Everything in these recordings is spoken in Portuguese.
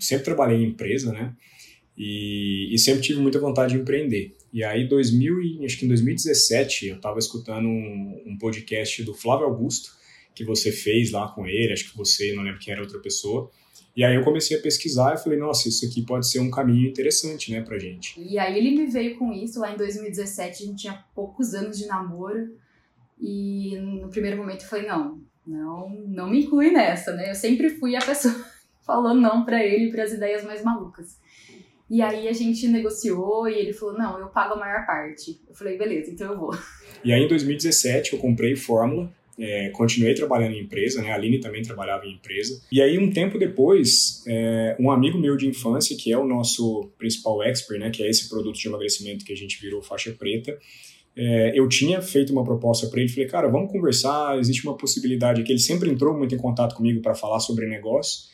sempre trabalhei em empresa, né? E, e, sempre tive muita vontade de empreender. E aí, 2000, acho que em 2017, eu estava escutando um, um, podcast do Flávio Augusto, que você fez lá com ele, acho que você, não lembro quem era outra pessoa. E aí eu comecei a pesquisar e falei, nossa, isso aqui pode ser um caminho interessante, né, pra gente. E aí ele me veio com isso lá em 2017, a gente tinha poucos anos de namoro. E no primeiro momento eu falei, não, não, não me inclui nessa, né? Eu sempre fui a pessoa falando não para ele para as ideias mais malucas. E aí a gente negociou e ele falou: não, eu pago a maior parte. Eu falei: beleza, então eu vou. E aí em 2017 eu comprei Fórmula, é, continuei trabalhando em empresa, né? A Aline também trabalhava em empresa. E aí um tempo depois, é, um amigo meu de infância, que é o nosso principal expert, né? Que é esse produto de emagrecimento que a gente virou faixa preta. É, eu tinha feito uma proposta para ele, falei, cara, vamos conversar, existe uma possibilidade que ele sempre entrou muito em contato comigo para falar sobre negócio.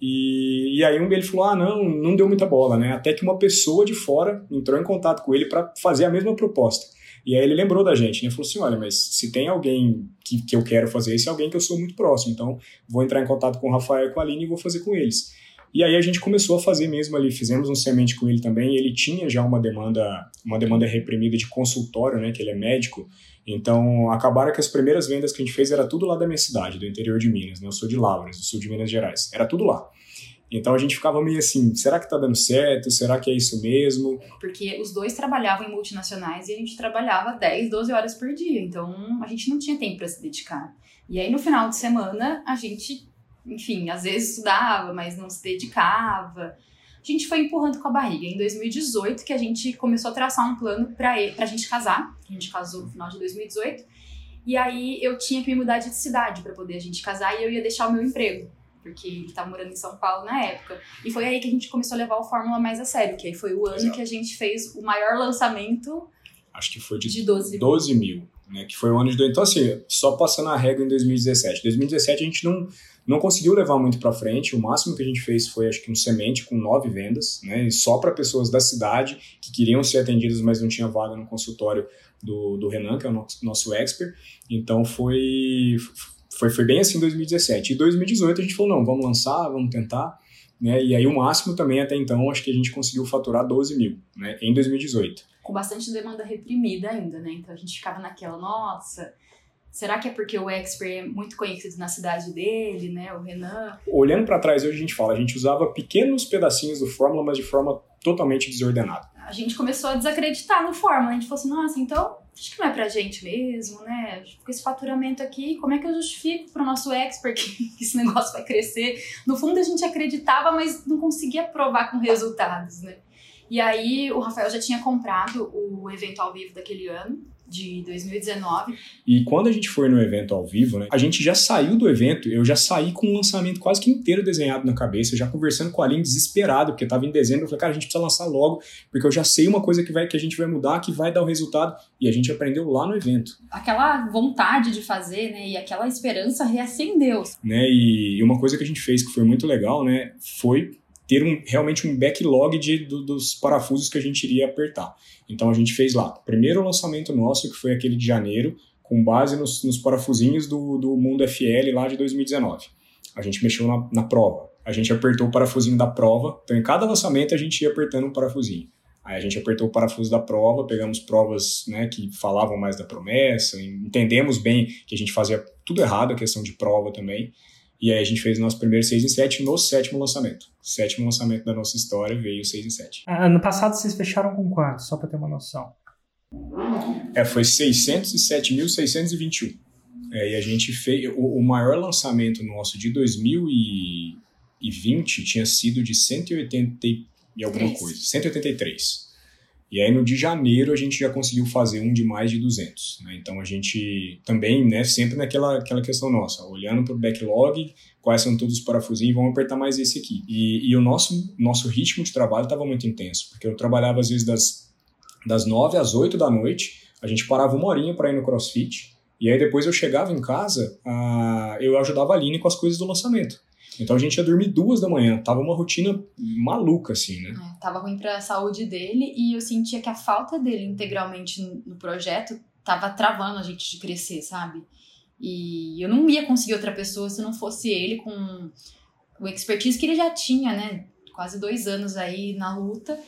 E, e aí um deles falou: ah, não, não deu muita bola, né? Até que uma pessoa de fora entrou em contato com ele para fazer a mesma proposta. E aí ele lembrou da gente, né? Falou assim: olha, mas se tem alguém que, que eu quero fazer, esse é alguém que eu sou muito próximo. Então vou entrar em contato com o Rafael e com a Aline e vou fazer com eles. E aí a gente começou a fazer mesmo ali, fizemos um semente com ele também. ele tinha já uma demanda, uma demanda reprimida de consultório, né? Que ele é médico. Então, acabaram que as primeiras vendas que a gente fez era tudo lá da minha cidade, do interior de Minas, né? Eu sou de Lavras, do sul de Minas Gerais. Era tudo lá. Então a gente ficava meio assim, será que tá dando certo? Será que é isso mesmo? Porque os dois trabalhavam em multinacionais e a gente trabalhava 10, 12 horas por dia. Então a gente não tinha tempo para se dedicar. E aí no final de semana a gente, enfim, às vezes estudava, mas não se dedicava a gente foi empurrando com a barriga. Em 2018, que a gente começou a traçar um plano para a gente casar. A gente casou no final de 2018. E aí eu tinha que me mudar de cidade para poder a gente casar e eu ia deixar o meu emprego. Porque ele estava morando em São Paulo na época. E foi aí que a gente começou a levar o Fórmula mais a sério, que aí foi o ano Exato. que a gente fez o maior lançamento. Acho que foi de, de 12, 12 mil. Né, que foi o ano de. Então, assim, só passando a regra em 2017. 2017 a gente não, não conseguiu levar muito para frente. O máximo que a gente fez foi, acho que um semente com nove vendas, né? Só para pessoas da cidade que queriam ser atendidas, mas não tinha vaga no consultório do, do Renan, que é o nosso, nosso expert. Então foi, foi, foi bem assim em 2017. E 2018 a gente falou: não, vamos lançar, vamos tentar. Né? E aí o máximo também até então, acho que a gente conseguiu faturar 12 mil né? em 2018. Com bastante demanda reprimida ainda, né? Então a gente ficava naquela, nossa Será que é porque o Expert é muito conhecido na cidade dele, né? O Renan. Olhando para trás, hoje a gente fala, a gente usava pequenos pedacinhos do Fórmula, mas de forma totalmente desordenada. A gente começou a desacreditar no Fórmula. A gente falou assim, nossa, então acho que não é pra gente mesmo, né? Com esse faturamento aqui, como é que eu justifico pro nosso expert que esse negócio vai crescer? No fundo, a gente acreditava, mas não conseguia provar com resultados, né? E aí, o Rafael já tinha comprado o evento ao vivo daquele ano de 2019. E quando a gente foi no evento ao vivo, né, a gente já saiu do evento, eu já saí com o lançamento quase que inteiro desenhado na cabeça, já conversando com a Aline desesperado, porque estava em dezembro, eu falei, cara, a gente precisa lançar logo, porque eu já sei uma coisa que, vai, que a gente vai mudar, que vai dar o resultado, e a gente aprendeu lá no evento. Aquela vontade de fazer, né, e aquela esperança reacendeu. Né, e uma coisa que a gente fez que foi muito legal, né, foi ter um, realmente um backlog de, do, dos parafusos que a gente iria apertar. Então a gente fez lá, primeiro lançamento nosso, que foi aquele de janeiro, com base nos, nos parafusinhos do, do Mundo FL lá de 2019. A gente mexeu na, na prova, a gente apertou o parafusinho da prova, então em cada lançamento a gente ia apertando um parafusinho. Aí a gente apertou o parafuso da prova, pegamos provas né, que falavam mais da promessa, entendemos bem que a gente fazia tudo errado, a questão de prova também, e aí a gente fez o nosso primeiro 6 em 7 no sétimo lançamento. Sétimo lançamento da nossa história veio 6 em 7. Ah, ano passado vocês fecharam com quanto? Só para ter uma noção. É, foi 607.621. É, e a gente fez. O, o, maior lançamento nosso de 2020 tinha sido de 180 e alguma coisa. 183. E aí no de janeiro a gente já conseguiu fazer um de mais de 200. Né? Então a gente também, né, sempre naquela aquela questão nossa, olhando para o backlog, quais são todos os parafusinhos, vamos apertar mais esse aqui. E, e o nosso, nosso ritmo de trabalho estava muito intenso, porque eu trabalhava às vezes das, das 9 às 8 da noite, a gente parava uma horinha para ir no crossfit, e aí depois eu chegava em casa, uh, eu ajudava a Aline com as coisas do lançamento. Então a gente ia dormir duas da manhã. Tava uma rotina maluca, assim, né? É, tava ruim pra saúde dele e eu sentia que a falta dele integralmente no projeto tava travando a gente de crescer, sabe? E eu não ia conseguir outra pessoa se não fosse ele com o expertise que ele já tinha, né? quase dois anos aí na luta.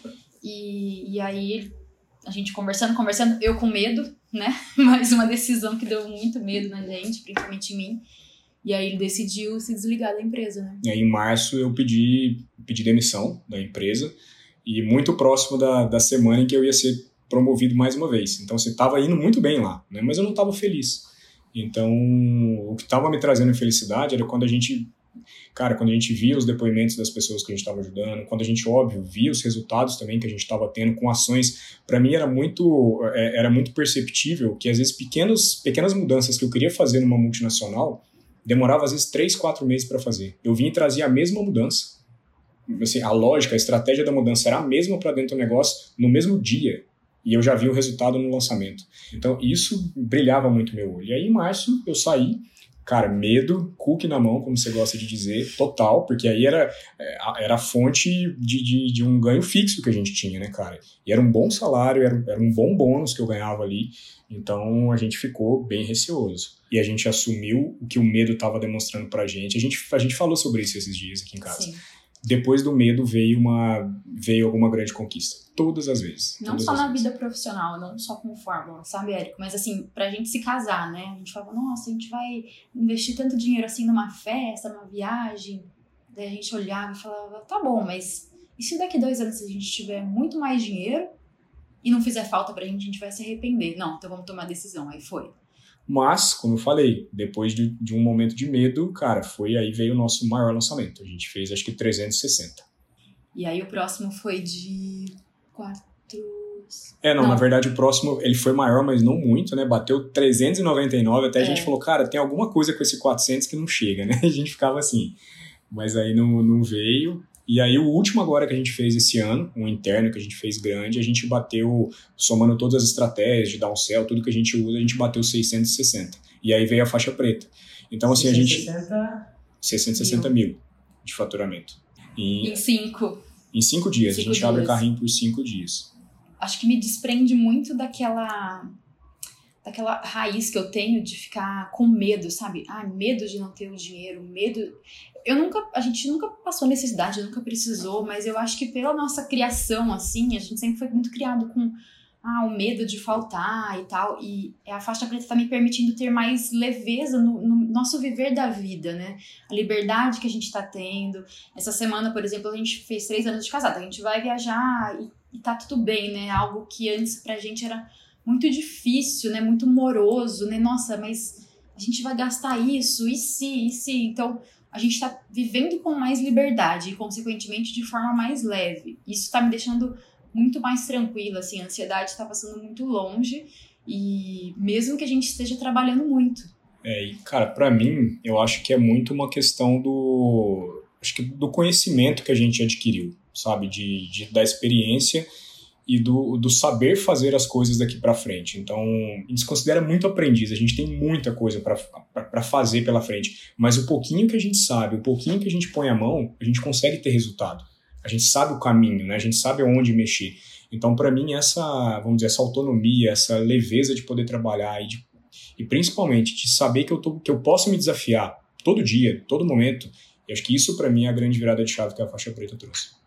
E, e aí a gente conversando, conversando, eu com medo, né? Mais uma decisão que deu muito medo na gente, principalmente em mim. E aí ele decidiu se desligar da empresa, né? E aí em março eu pedi, pedi demissão da empresa e muito próximo da, da semana em que eu ia ser promovido mais uma vez. Então, você estava indo muito bem lá, né? mas eu não estava feliz. Então, o que estava me trazendo felicidade era quando a gente, cara, quando a gente via os depoimentos das pessoas que a gente estava ajudando, quando a gente, óbvio, via os resultados também que a gente estava tendo com ações, para mim era muito, é, era muito perceptível que às vezes pequenos, pequenas mudanças que eu queria fazer numa multinacional demorava às vezes três, quatro meses para fazer. Eu vinha e trazia a mesma mudança, assim, a lógica, a estratégia da mudança era a mesma para dentro do negócio no mesmo dia e eu já vi o resultado no lançamento. Então isso brilhava muito meu olho. E aí em março eu saí, cara, medo, cookie na mão, como você gosta de dizer, total, porque aí era, é, era a fonte de, de, de, um ganho fixo que a gente tinha, né, cara? E era um bom salário, era, era um bom bônus que eu ganhava ali, então a gente ficou bem receoso. E a gente assumiu o que o medo estava demonstrando pra gente. A gente. a gente falou sobre isso esses dias aqui em casa. Sim depois do medo veio uma veio alguma grande conquista. Todas as vezes. Não só na vezes. vida profissional, não só como fórmula, sabe, Érico? Mas assim, pra gente se casar, né? A gente falava, nossa, a gente vai investir tanto dinheiro assim numa festa, numa viagem. Daí a gente olhava e falava, tá bom, mas e se daqui dois anos a gente tiver muito mais dinheiro e não fizer falta pra gente, a gente vai se arrepender? Não, então vamos tomar decisão. Aí foi. Mas, como eu falei, depois de, de, um momento de medo, cara, foi aí veio o nosso maior lançamento. A gente fez acho que 360. E aí o próximo foi de quatro. É, não, não, na verdade o próximo ele foi maior, mas não muito, né? Bateu 399, até a gente é. falou, cara, tem alguma coisa com esse 400 que não chega, né? A gente ficava assim. Mas aí não, não veio. E aí o último agora que a gente fez esse ano, um interno que a gente fez grande, a gente bateu, somando todas as estratégias de downsell, tudo que a gente usa, a gente bateu 660. E aí veio a faixa preta. Então assim 660... a gente... 660 mil, mil de faturamento. E... Em cinco. Em cinco dias. Cinco a gente dias. abre carrinho por cinco dias. Acho que me desprende muito daquela daquela raiz que eu tenho de ficar com medo, sabe? Ah, medo de não ter o dinheiro, medo eu nunca, a gente nunca passou necessidade, nunca precisou, mas eu acho que pela nossa criação, assim, a gente sempre foi muito criado com ah, o medo de faltar e tal, e a faixa preta tá me permitindo ter mais leveza no, no nosso viver da vida, né? A liberdade que a gente tá tendo. Essa semana, por exemplo, a gente fez três anos de casado, a gente vai viajar e, e tá tudo bem, né? Algo que antes pra gente era muito difícil, né? Muito moroso, né? Nossa, mas a gente vai gastar isso, e se, e se? Então, a gente está vivendo com mais liberdade e, consequentemente, de forma mais leve. Isso está me deixando muito mais tranquila, assim, a ansiedade está passando muito longe e mesmo que a gente esteja trabalhando muito. É, e cara, para mim, eu acho que é muito uma questão do acho que do conhecimento que a gente adquiriu, sabe, de, de da experiência e do, do saber fazer as coisas daqui para frente. Então, a gente se considera muito aprendiz, a gente tem muita coisa para fazer pela frente, mas o pouquinho que a gente sabe, o pouquinho que a gente põe a mão, a gente consegue ter resultado. A gente sabe o caminho, né? a gente sabe onde mexer. Então, para mim, essa, vamos dizer, essa autonomia, essa leveza de poder trabalhar e, de, e principalmente de saber que eu, tô, que eu posso me desafiar todo dia, todo momento, eu acho que isso para mim é a grande virada de chave que a faixa preta trouxe.